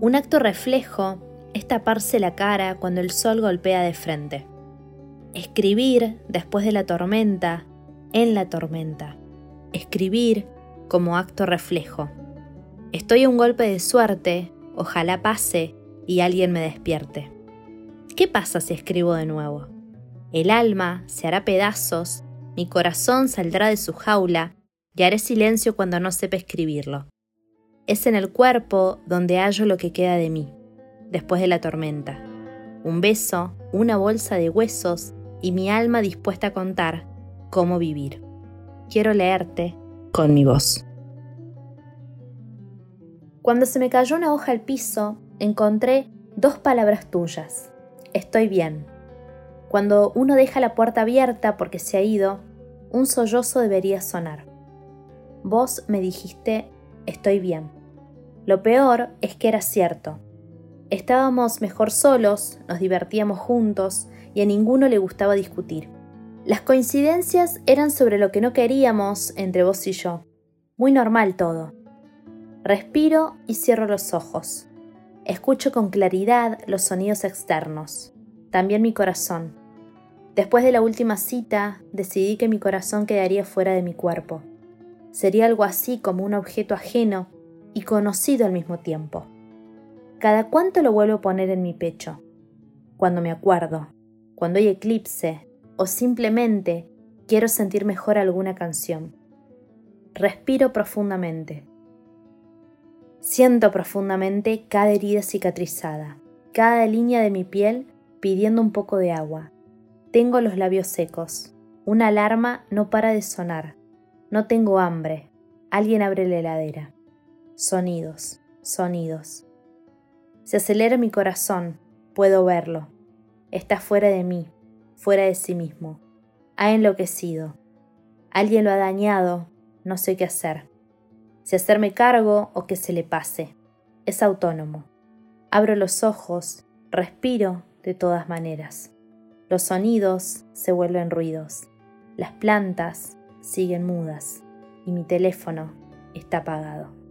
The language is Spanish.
Un acto reflejo es taparse la cara cuando el sol golpea de frente. Escribir después de la tormenta, en la tormenta. Escribir como acto reflejo. Estoy a un golpe de suerte, ojalá pase y alguien me despierte. ¿Qué pasa si escribo de nuevo? El alma se hará pedazos, mi corazón saldrá de su jaula y haré silencio cuando no sepa escribirlo. Es en el cuerpo donde hallo lo que queda de mí, después de la tormenta. Un beso, una bolsa de huesos y mi alma dispuesta a contar cómo vivir. Quiero leerte con mi voz. Cuando se me cayó una hoja al piso, encontré dos palabras tuyas. Estoy bien. Cuando uno deja la puerta abierta porque se ha ido, un sollozo debería sonar. Vos me dijiste, estoy bien. Lo peor es que era cierto. Estábamos mejor solos, nos divertíamos juntos y a ninguno le gustaba discutir. Las coincidencias eran sobre lo que no queríamos entre vos y yo. Muy normal todo. Respiro y cierro los ojos. Escucho con claridad los sonidos externos, también mi corazón. Después de la última cita, decidí que mi corazón quedaría fuera de mi cuerpo. Sería algo así como un objeto ajeno y conocido al mismo tiempo. Cada cuánto lo vuelvo a poner en mi pecho. Cuando me acuerdo, cuando hay eclipse o simplemente quiero sentir mejor alguna canción. Respiro profundamente. Siento profundamente cada herida cicatrizada, cada línea de mi piel pidiendo un poco de agua. Tengo los labios secos. Una alarma no para de sonar. No tengo hambre. Alguien abre la heladera. Sonidos, sonidos. Se acelera mi corazón, puedo verlo. Está fuera de mí, fuera de sí mismo. Ha enloquecido. Alguien lo ha dañado, no sé qué hacer. Si hacerme cargo o que se le pase. Es autónomo. Abro los ojos, respiro de todas maneras. Los sonidos se vuelven ruidos. Las plantas siguen mudas y mi teléfono está apagado.